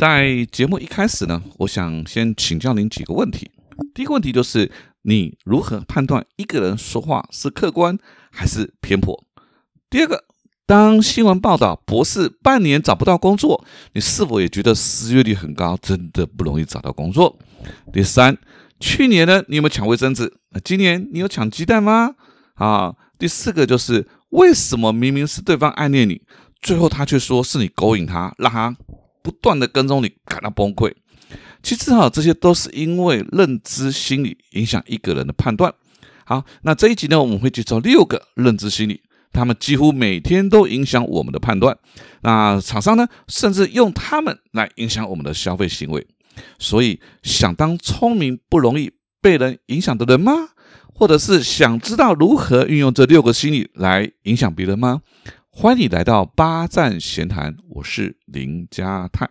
在节目一开始呢，我想先请教您几个问题。第一个问题就是，你如何判断一个人说话是客观还是偏颇？第二个，当新闻报道博士半年找不到工作，你是否也觉得失业率很高，真的不容易找到工作？第三，去年呢，你有没有抢卫生纸？今年你有抢鸡蛋吗？啊，第四个就是为什么明明是对方暗恋你，最后他却说是你勾引他，让他。不断的跟踪你，感到崩溃。其实哈，这些都是因为认知心理影响一个人的判断。好，那这一集呢，我们会介绍六个认知心理，他们几乎每天都影响我们的判断。那厂商呢，甚至用他们来影响我们的消费行为。所以，想当聪明不容易被人影响的人吗？或者是想知道如何运用这六个心理来影响别人吗？欢迎你来到八赞闲谈，我是林家泰。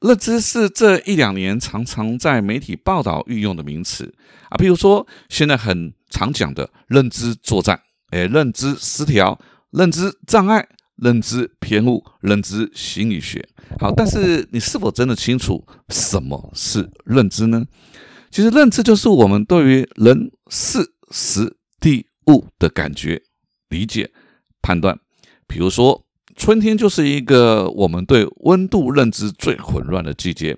认知是这一两年常常在媒体报道运用的名词啊，譬如说现在很常讲的认知作战，哎，认知失调、认知障碍、认知偏误、认知心理学。好，但是你是否真的清楚什么是认知呢？其实认知就是我们对于人、事、时、地、物的感觉、理解、判断。比如说。春天就是一个我们对温度认知最混乱的季节。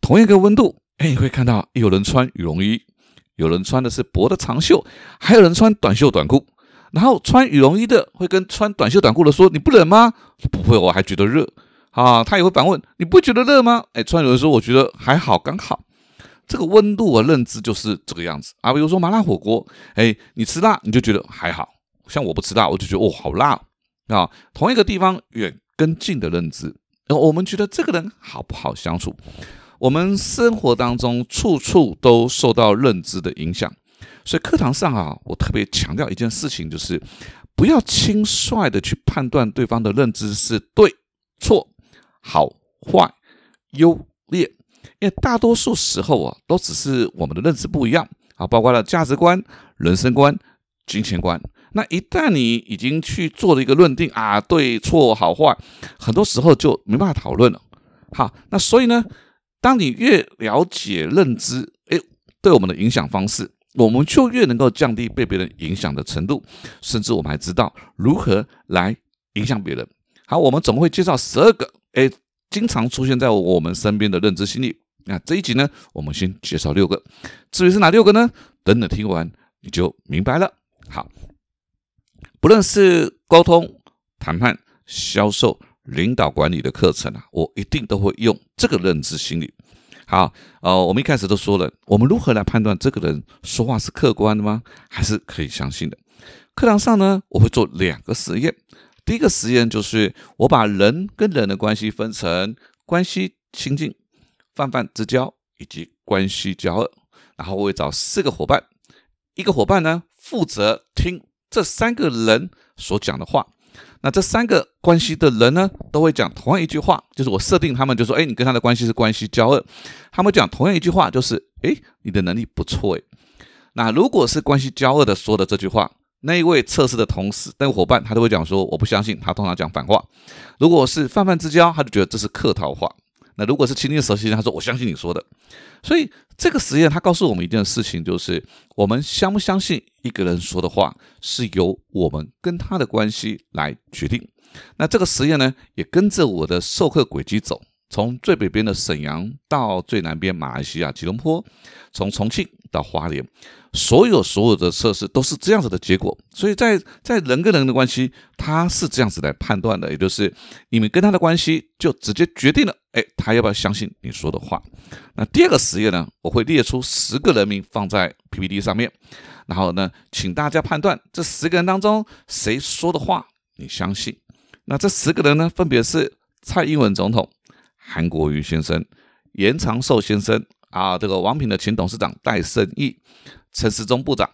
同一个温度，哎，你会看到有人穿羽绒衣，有人穿的是薄的长袖，还有人穿短袖短裤。然后穿羽绒衣的会跟穿短袖短裤的说：“你不冷吗？”不会，我还觉得热。啊，他也会反问：“你不觉得热吗？”哎，穿有人说：“我觉得还好，刚好。”这个温度我认知就是这个样子啊。比如说麻辣火锅，哎，你吃辣你就觉得还好，像我不吃辣，我就觉得哦，好辣。啊，同一个地方远跟近的认知，我们觉得这个人好不好相处？我们生活当中处处都受到认知的影响，所以课堂上啊，我特别强调一件事情，就是不要轻率的去判断对方的认知是对错、好坏、优劣，因为大多数时候啊，都只是我们的认知不一样啊，包括了价值观、人生观、金钱观。那一旦你已经去做了一个论定啊，对错好坏，很多时候就没办法讨论了。好，那所以呢，当你越了解认知，哎，对我们的影响方式，我们就越能够降低被别人影响的程度，甚至我们还知道如何来影响别人。好，我们总会介绍十二个，哎，经常出现在我们身边的认知心理。那这一集呢，我们先介绍六个，至于是哪六个呢？等等听完你就明白了。好。不论是沟通、谈判、销售、领导管理的课程啊，我一定都会用这个认知心理。好，呃，我们一开始都说了，我们如何来判断这个人说话是客观的吗？还是可以相信的？课堂上呢，我会做两个实验。第一个实验就是我把人跟人的关系分成关系亲近、泛泛之交以及关系交恶，然后我会找四个伙伴，一个伙伴呢负责听。这三个人所讲的话，那这三个关系的人呢，都会讲同样一句话，就是我设定他们就说，哎，你跟他的关系是关系交恶，他们讲同样一句话，就是，哎，你的能力不错，哎。那如果是关系交恶的说的这句话，那一位测试的同事、那个伙伴，他都会讲说，我不相信，他通常讲反话。如果是泛泛之交，他就觉得这是客套话。那如果是亲近熟悉，他说我相信你说的。所以这个实验他告诉我们一件事情，就是我们相不相信一个人说的话，是由我们跟他的关系来决定。那这个实验呢，也跟着我的授课轨迹走，从最北边的沈阳到最南边马来西亚吉隆坡，从重庆到花莲。所有所有的测试都是这样子的结果，所以在在人跟人的关系，他是这样子来判断的，也就是你们跟他的关系就直接决定了，哎，他要不要相信你说的话。那第二个实验呢，我会列出十个人名放在 PPT 上面，然后呢，请大家判断这十个人当中谁说的话你相信。那这十个人呢，分别是蔡英文总统、韩国瑜先生、严长寿先生啊，这个王品的前董事长戴胜义。陈时忠部长、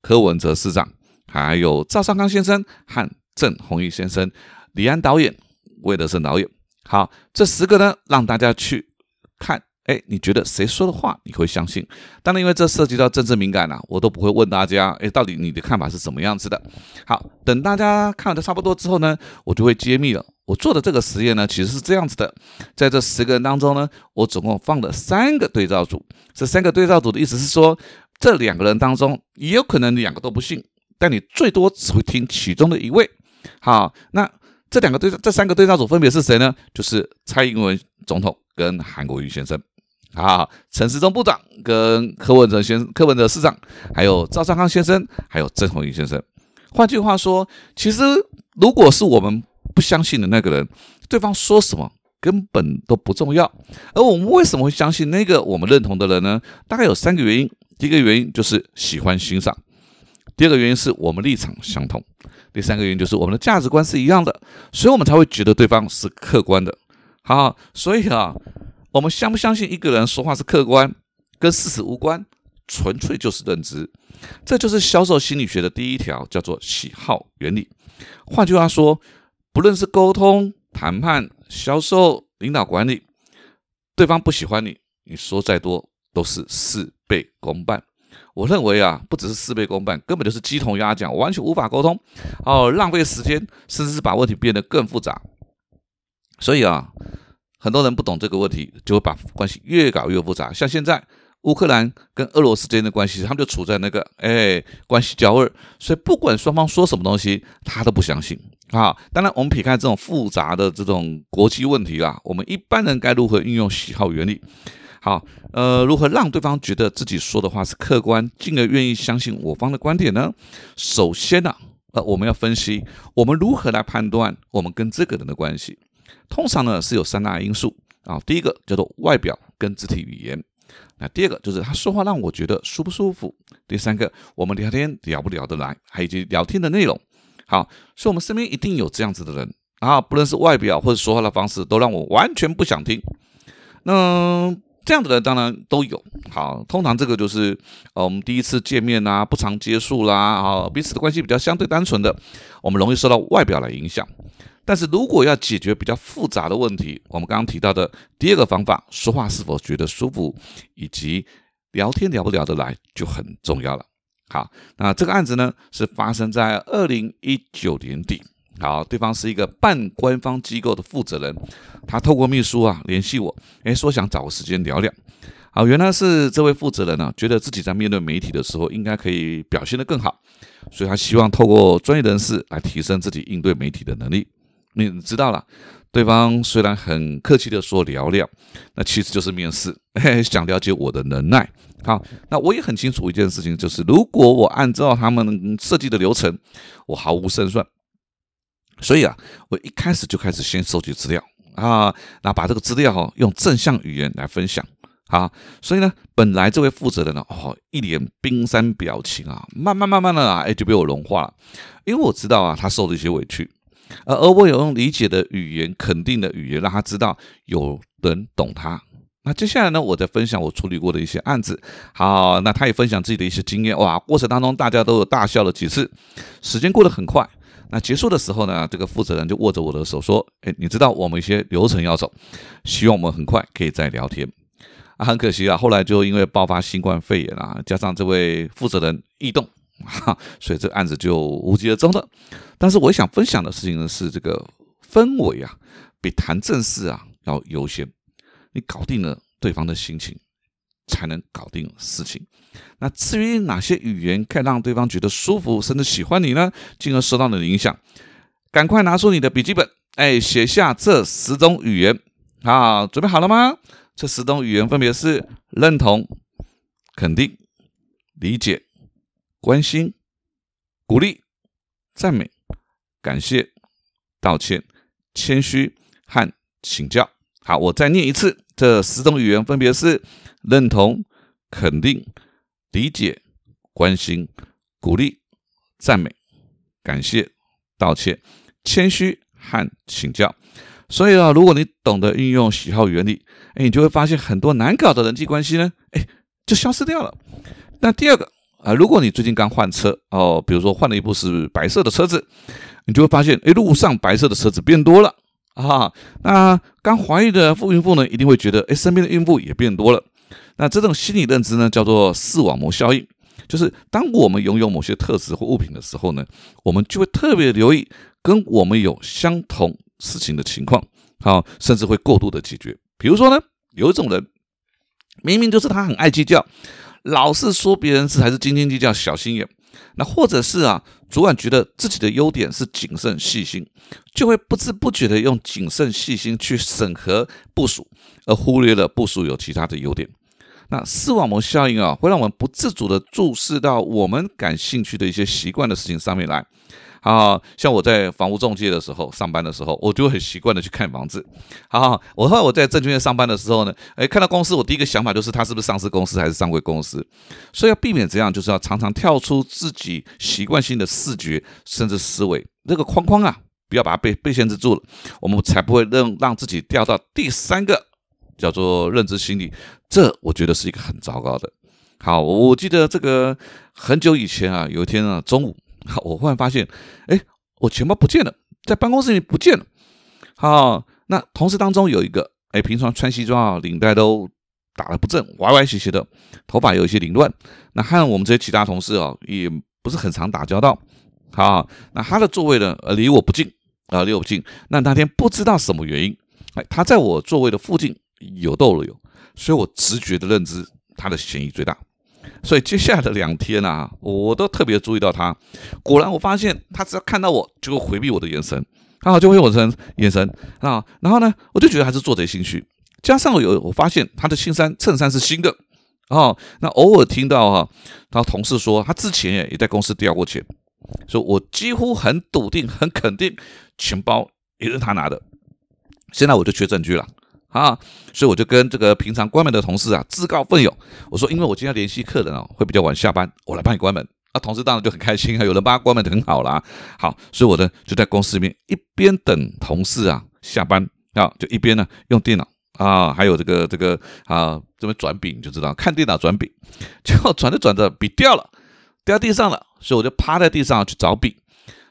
柯文哲市长，还有赵尚刚先生和郑弘毅先生、李安导演、魏德胜导演。好，这十个呢，让大家去看。哎，你觉得谁说的话你会相信？当然，因为这涉及到政治敏感啊，我都不会问大家。哎，到底你的看法是什么样子的？好，等大家看的差不多之后呢，我就会揭秘了。我做的这个实验呢，其实是这样子的：在这十个人当中呢，我总共放了三个对照组。这三个对照组的意思是说，这两个人当中也有可能你两个都不信，但你最多只会听其中的一位。好，那这两个对这三个对照组分别是谁呢？就是蔡英文总统跟韩国瑜先生。啊，陈时中部长跟柯文哲先柯文哲市长，还有赵尚康先生，还有郑弘仪先生。换句话说，其实如果是我们不相信的那个人，对方说什么根本都不重要。而我们为什么会相信那个我们认同的人呢？大概有三个原因。第一个原因就是喜欢欣赏；第二个原因是我们立场相同；第三个原因就是我们的价值观是一样的，所以我们才会觉得对方是客观的。好，所以啊。我们相不相信一个人说话是客观，跟事实无关，纯粹就是认知。这就是销售心理学的第一条，叫做喜好原理。换句话说，不论是沟通、谈判、销售、领导管理，对方不喜欢你，你说再多都是事倍功半。我认为啊，不只是事倍功半，根本就是鸡同鸭讲，完全无法沟通，哦，浪费时间，甚至是把问题变得更复杂。所以啊。很多人不懂这个问题，就会把关系越搞越复杂。像现在乌克兰跟俄罗斯之间的关系，他们就处在那个哎关系交恶，所以不管双方说什么东西，他都不相信啊。当然，我们撇开这种复杂的这种国际问题啦，我们一般人该如何运用喜好原理？好，呃，如何让对方觉得自己说的话是客观，进而愿意相信我方的观点呢？首先呢，呃，我们要分析我们如何来判断我们跟这个人的关系。通常呢是有三大因素啊，第一个叫做外表跟肢体语言，那第二个就是他说话让我觉得舒不舒服，第三个我们聊天聊不聊得来，还以及聊天的内容。好，所以我们身边一定有这样子的人啊，不论是外表或者说话的方式，都让我完全不想听。那这样的人当然都有。好，通常这个就是呃我们第一次见面啊，不常接触啦，啊彼此的关系比较相对单纯的，我们容易受到外表来影响。但是如果要解决比较复杂的问题，我们刚刚提到的第二个方法，说话是否觉得舒服，以及聊天聊不聊得来，就很重要了。好，那这个案子呢，是发生在二零一九年底。好，对方是一个半官方机构的负责人，他透过秘书啊联系我，哎，说想找个时间聊聊。好，原来是这位负责人呢，觉得自己在面对媒体的时候，应该可以表现得更好，所以他希望透过专业人士来提升自己应对媒体的能力。你知道了，对方虽然很客气的说聊聊，那其实就是面试，想了解我的能耐。好，那我也很清楚一件事情，就是如果我按照他们设计的流程，我毫无胜算。所以啊，我一开始就开始先收集资料啊，那把这个资料哈用正向语言来分享啊。所以呢，本来这位负责人呢，哦，一脸冰山表情啊，慢慢慢慢的啊，哎，就被我融化了，因为我知道啊，他受了一些委屈。而而我有用理解的语言、肯定的语言，让他知道有人懂他。那接下来呢，我再分享我处理过的一些案子。好，那他也分享自己的一些经验。哇，过程当中大家都有大笑了几次，时间过得很快。那结束的时候呢，这个负责人就握着我的手说：“哎，你知道我们一些流程要走，希望我们很快可以再聊天。”啊，很可惜啊，后来就因为爆发新冠肺炎啊，加上这位负责人异动。哈，所以这个案子就无疾而终了。但是我想分享的事情呢，是这个氛围啊，比谈正事啊要优先。你搞定了对方的心情，才能搞定事情。那至于哪些语言可以让对方觉得舒服，甚至喜欢你呢？进而受到你的影响，赶快拿出你的笔记本，哎，写下这十种语言。好，准备好了吗？这十种语言分别是认同、肯定、理解。关心、鼓励、赞美、感谢、道歉、谦虚和请教。好，我再念一次，这十种语言分别是认同、肯定、理解、关心、鼓励、赞美、感谢、道歉、谦虚和请教。所以啊，如果你懂得运用喜好原理，哎，你就会发现很多难搞的人际关系呢，哎，就消失掉了。那第二个。啊，如果你最近刚换车哦，比如说换了一部是白色的车子，你就会发现，哎，路上白色的车子变多了啊。那刚怀孕的妇孕妇呢，一定会觉得，哎，身边的孕妇也变多了。那这种心理认知呢，叫做视网膜效应，就是当我们拥有某些特质或物品的时候呢，我们就会特别留意跟我们有相同事情的情况，好，甚至会过度的解决。比如说呢，有一种人，明明就是他很爱计较，老是说别人是还是斤斤计较、小心眼。那或者是啊，主管觉得自己的优点是谨慎细心，就会不知不觉的用谨慎细心去审核部署，而忽略了部署有其他的优点。那视网膜效应啊，会让我们不自主的注视到我们感兴趣的一些习惯的事情上面来。啊，像我在房屋中介的时候上班的时候，我就很习惯的去看房子。好，我后来我在证券业上班的时候呢，哎，看到公司，我第一个想法就是它是不是上市公司还是上柜公司。所以要避免这样，就是要常常跳出自己习惯性的视觉甚至思维这个框框啊，不要把它被被限制住了，我们才不会让让自己掉到第三个叫做认知心理。这我觉得是一个很糟糕的。好，我记得这个很久以前啊，有一天啊中午。好，我忽然发现，哎，我钱包不见了，在办公室里不见了。好，那同事当中有一个，哎，平常穿西装啊，领带都打得不正，歪歪斜斜的，头发有一些凌乱。那和我们这些其他同事啊，也不是很常打交道。好，那他的座位呢，呃，离我不近啊，离我不近。那那天不知道什么原因，哎，他在我座位的附近有逗了有，所以我直觉的认知他的嫌疑最大。所以接下来的两天啊，我都特别注意到他。果然，我发现他只要看到我，就会回避我的眼神，他就会我的眼神啊。然后呢，我就觉得还是做贼心虚。加上有我发现他的新衫衬衫是新的哦。那偶尔听到哈，他同事说他之前也在公司掉过钱，所以我几乎很笃定、很肯定，钱包也是他拿的。现在我就缺证据了。啊，所以我就跟这个平常关门的同事啊自告奋勇，我说因为我今天联系客人哦，会比较晚下班，我来帮你关门。啊，同事当然就很开心啊，有人帮他关门就很好啦。好，所以我呢就在公司里面一边等同事啊下班啊，就一边呢用电脑啊，还有这个这个啊这边转笔你就知道看电脑转笔，结果转着转着笔掉了，掉地上了，所以我就趴在地上去找笔，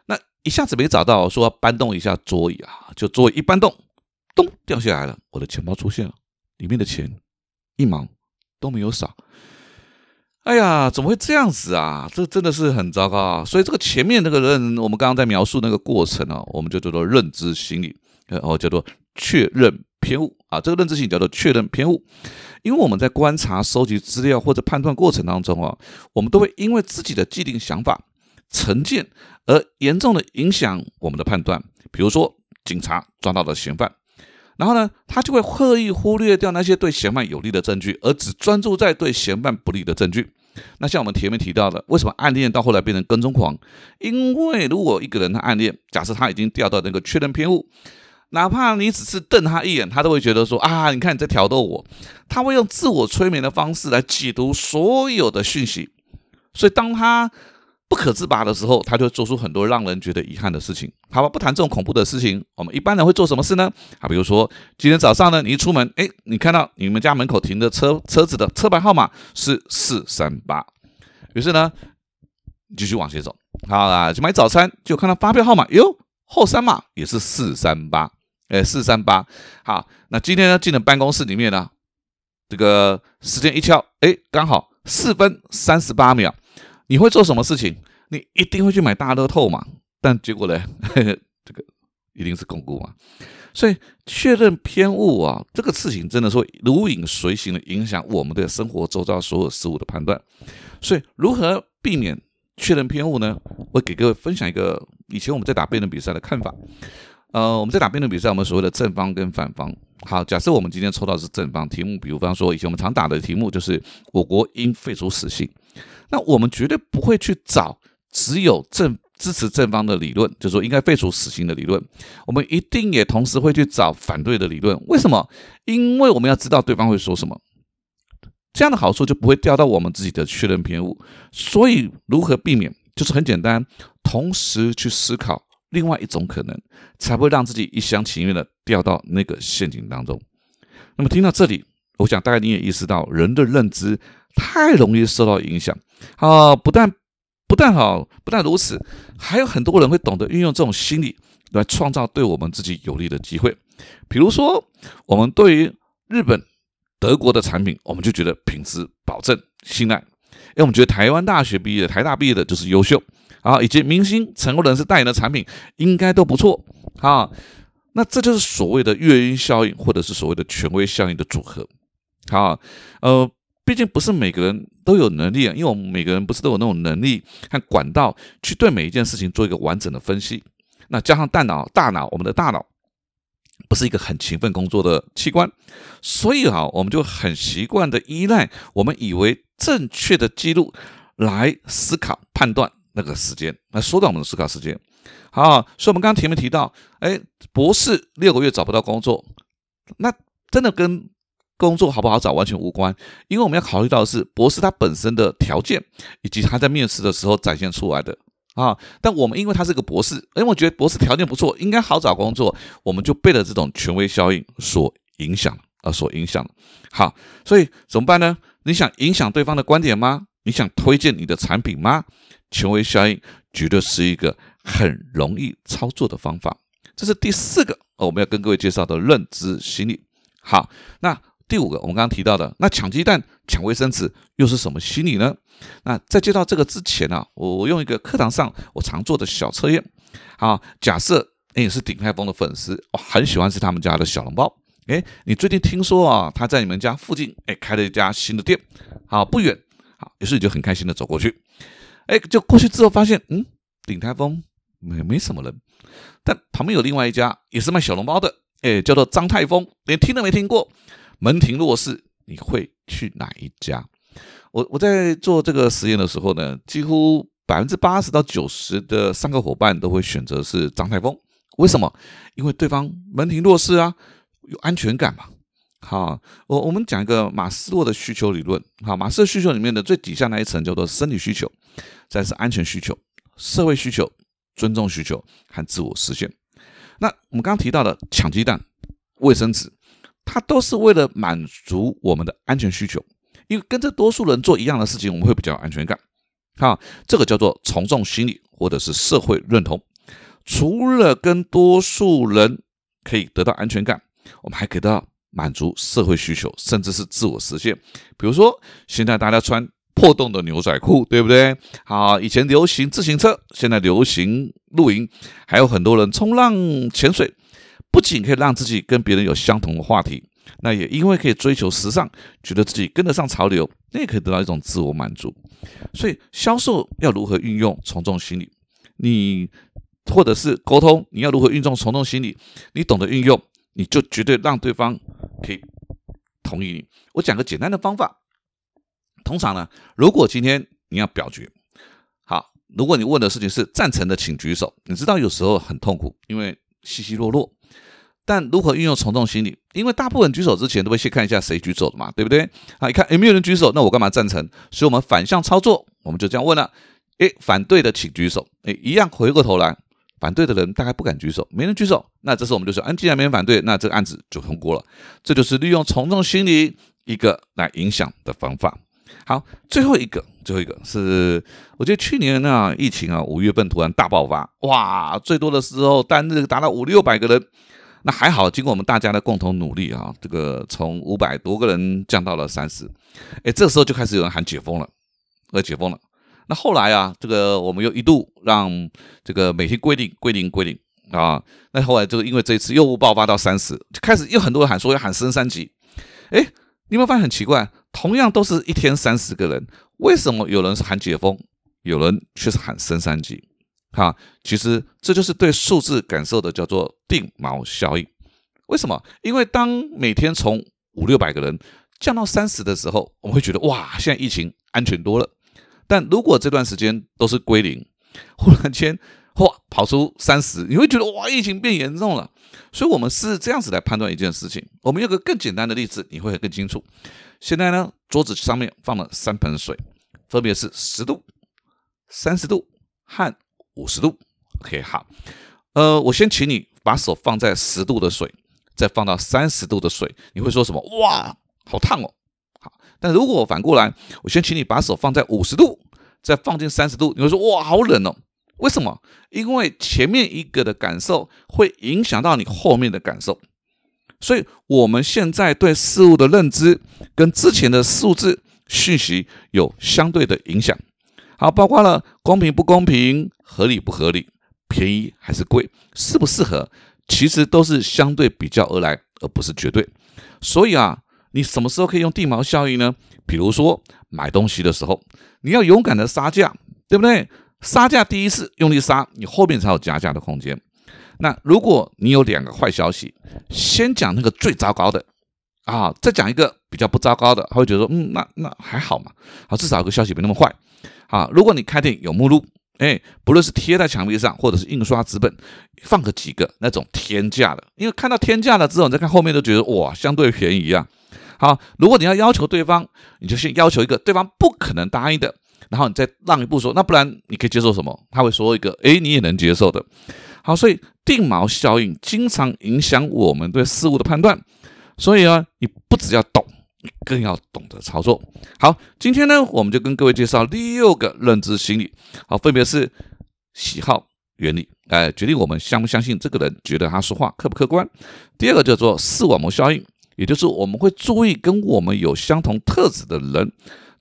那一下子没找到，说搬动一下桌椅啊，就桌椅一搬动。咚掉下来了，我的钱包出现了，里面的钱一毛都没有少。哎呀，怎么会这样子啊？这真的是很糟糕啊！所以这个前面那个人，我们刚刚在描述那个过程啊，我们就叫做认知心理，哦，叫做确认偏误啊。这个认知心理叫做确认偏误，因为我们在观察、收集资料或者判断过程当中啊，我们都会因为自己的既定想法、成见而严重的影响我们的判断。比如说，警察抓到了嫌犯。然后呢，他就会刻意忽略掉那些对嫌犯有利的证据，而只专注在对嫌犯不利的证据。那像我们前面提到的，为什么暗恋到后来变成跟踪狂？因为如果一个人他暗恋，假设他已经掉到那个确认偏误，哪怕你只是瞪他一眼，他都会觉得说啊，你看你在挑逗我。他会用自我催眠的方式来解读所有的讯息。所以当他不可自拔的时候，他就做出很多让人觉得遗憾的事情。好吧，不谈这种恐怖的事情，我们一般人会做什么事呢？啊，比如说今天早上呢，你一出门，哎，你看到你们家门口停的车车子的车牌号码是四三八，于是呢，继续往前走，好啦，去买早餐，就看到发票号码，哟，后三码也是四三八，哎，四三八。好，那今天呢，进了办公室里面呢，这个时间一敲，哎，刚好四分三十八秒。你会做什么事情？你一定会去买大乐透嘛？但结果呢？这个一定是巩固嘛？所以确认偏误啊，这个事情真的说如影随形的影响我们的生活周遭所有事物的判断。所以如何避免确认偏误呢？我给各位分享一个以前我们在打辩论比赛的看法。呃，我们在打辩论比赛，我们所谓的正方跟反方。好，假设我们今天抽到是正方题目，比如方说以前我们常打的题目就是我国应废除死刑。那我们绝对不会去找只有正支持正方的理论，就是说应该废除死刑的理论。我们一定也同时会去找反对的理论。为什么？因为我们要知道对方会说什么，这样的好处就不会掉到我们自己的确认偏误。所以如何避免，就是很简单，同时去思考另外一种可能，才会让自己一厢情愿的掉到那个陷阱当中。那么听到这里，我想大概你也意识到人的认知。太容易受到影响啊！不但不但好，不但如此，还有很多人会懂得运用这种心理来创造对我们自己有利的机会。比如说，我们对于日本、德国的产品，我们就觉得品质保证、信赖。因为我们觉得台湾大学毕业、台大毕业的就是优秀啊，以及明星、成功人士代言的产品应该都不错啊。那这就是所谓的月晕效应，或者是所谓的权威效应的组合。好，呃，毕竟不是每个人都有能力啊，因为我们每个人不是都有那种能力和管道去对每一件事情做一个完整的分析。那加上大脑，大脑，我们的大脑不是一个很勤奋工作的器官，所以啊，我们就很习惯的依赖我们以为正确的记录来思考判断那个时间，来缩短我们的思考时间。好，所以我们刚刚前面提到，哎，博士六个月找不到工作，那真的跟工作好不好找完全无关，因为我们要考虑到的是博士他本身的条件，以及他在面试的时候展现出来的啊。但我们因为他是个博士，因为我觉得博士条件不错，应该好找工作，我们就被了这种权威效应所影响啊，所影响。好，所以怎么办呢？你想影响对方的观点吗？你想推荐你的产品吗？权威效应绝对是一个。很容易操作的方法，这是第四个我们要跟各位介绍的认知心理。好，那第五个我们刚刚提到的，那抢鸡蛋、抢卫生纸又是什么心理呢？那在介绍这个之前呢，我我用一个课堂上我常做的小测验。好，假设你是鼎泰丰的粉丝，我很喜欢吃他们家的小笼包。哎，你最近听说啊，他在你们家附近哎开了一家新的店，好不远，好，于是你就很开心的走过去。哎，就过去之后发现，嗯，鼎泰丰。没没什么人，但旁边有另外一家也是卖小笼包的，哎，叫做张泰丰，连听都没听过，门庭若市，你会去哪一家？我我在做这个实验的时候呢，几乎百分之八十到九十的三个伙伴都会选择是张泰丰，为什么？因为对方门庭若市啊，有安全感嘛。好，我我们讲一个马斯洛的需求理论，好，马斯洛需求里面的最底下那一层叫做生理需求，再是安全需求、社会需求。尊重需求和自我实现。那我们刚刚提到的抢鸡蛋、卫生纸，它都是为了满足我们的安全需求，因为跟着多数人做一样的事情，我们会比较有安全感。好，这个叫做从众心理或者是社会认同。除了跟多数人可以得到安全感，我们还可以得到满足社会需求，甚至是自我实现。比如说，现在大家穿。破洞的牛仔裤，对不对？好，以前流行自行车，现在流行露营，还有很多人冲浪、潜水，不仅可以让自己跟别人有相同的话题，那也因为可以追求时尚，觉得自己跟得上潮流，那也可以得到一种自我满足。所以，销售要如何运用从众心理？你或者是沟通，你要如何运用从众心理？你懂得运用，你就绝对让对方可以同意你。我讲个简单的方法。通常呢，如果今天你要表决，好，如果你问的事情是赞成的，请举手。你知道有时候很痛苦，因为稀稀落落。但如何运用从众心理？因为大部分举手之前都会先看一下谁举手的嘛，对不对？啊，一看诶没有人举手，那我干嘛赞成？所以我们反向操作，我们就这样问了：诶，反对的请举手。诶，一样回过头来，反对的人大概不敢举手，没人举手。那这时候我们就说：嗯，既然没人反对，那这个案子就通过了。这就是利用从众心理一个来影响的方法。好，最后一个，最后一个是，我觉得去年啊，疫情啊，五月份突然大爆发，哇，最多的时候单日达到五六百个人，那还好，经过我们大家的共同努力啊，这个从五百多个人降到了三十，哎，这时候就开始有人喊解封了，要解封了。那后来啊，这个我们又一度让这个每天归零、归零、归零啊，那后来就因为这一次又爆发到三十，就开始又很多人喊说要喊升三级，哎，你有没有发现很奇怪？同样都是一天三十个人，为什么有人是喊解封，有人却是喊升三级？哈，其实这就是对数字感受的叫做定锚效应。为什么？因为当每天从五六百个人降到三十的时候，我们会觉得哇，现在疫情安全多了。但如果这段时间都是归零，忽然间哇跑出三十，你会觉得哇，疫情变严重了。所以，我们是这样子来判断一件事情。我们有个更简单的例子，你会更清楚。现在呢，桌子上面放了三盆水，分别是十度、三十度和五十度。OK，好，呃，我先请你把手放在十度的水，再放到三十度的水，你会说什么？哇，好烫哦！好，但如果我反过来，我先请你把手放在五十度，再放进三十度，你会说哇，好冷哦。为什么？因为前面一个的感受会影响到你后面的感受，所以我们现在对事物的认知跟之前的数字讯息有相对的影响。好，包括了公平不公平、合理不合理、便宜还是贵、适不适合，其实都是相对比较而来，而不是绝对。所以啊，你什么时候可以用地毛效应呢？比如说买东西的时候，你要勇敢的杀价，对不对？杀价第一次用力杀，你后面才有加价的空间。那如果你有两个坏消息，先讲那个最糟糕的啊，再讲一个比较不糟糕的，他会觉得说，嗯，那那还好嘛，好，至少有个消息没那么坏。啊，如果你开店有目录，哎，不论是贴在墙壁上，或者是印刷纸本，放个几个那种天价的，因为看到天价了之后，你再看后面都觉得哇，相对便宜啊。好，如果你要要求对方，你就先要求一个对方不可能答应的。然后你再让一步说，那不然你可以接受什么？他会说一个，哎，你也能接受的。好，所以定锚效应经常影响我们对事物的判断。所以啊，你不只要懂，你更要懂得操作。好，今天呢，我们就跟各位介绍六个认知心理。好，分别是喜好原理，哎，决定我们相不相信这个人，觉得他说话客不客观。第二个叫做视网膜效应，也就是我们会注意跟我们有相同特质的人。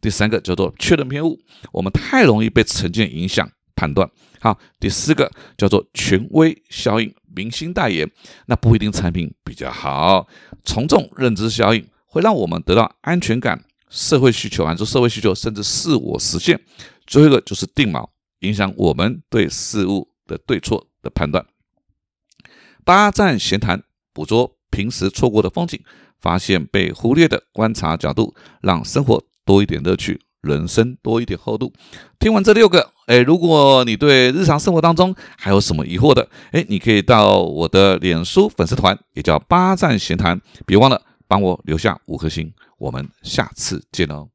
第三个叫做确认偏误，我们太容易被成见影响判断。好，第四个叫做权威效应，明星代言，那不一定产品比较好。从众认知效应会让我们得到安全感，社会需求满足社会需求，甚至自我实现。最后一个就是定锚，影响我们对事物的对错的判断。八站闲谈，捕捉平时错过的风景，发现被忽略的观察角度，让生活。多一点乐趣，人生多一点厚度。听完这六个，哎，如果你对日常生活当中还有什么疑惑的，哎，你可以到我的脸书粉丝团，也叫八站闲谈，别忘了帮我留下五颗星。我们下次见哦。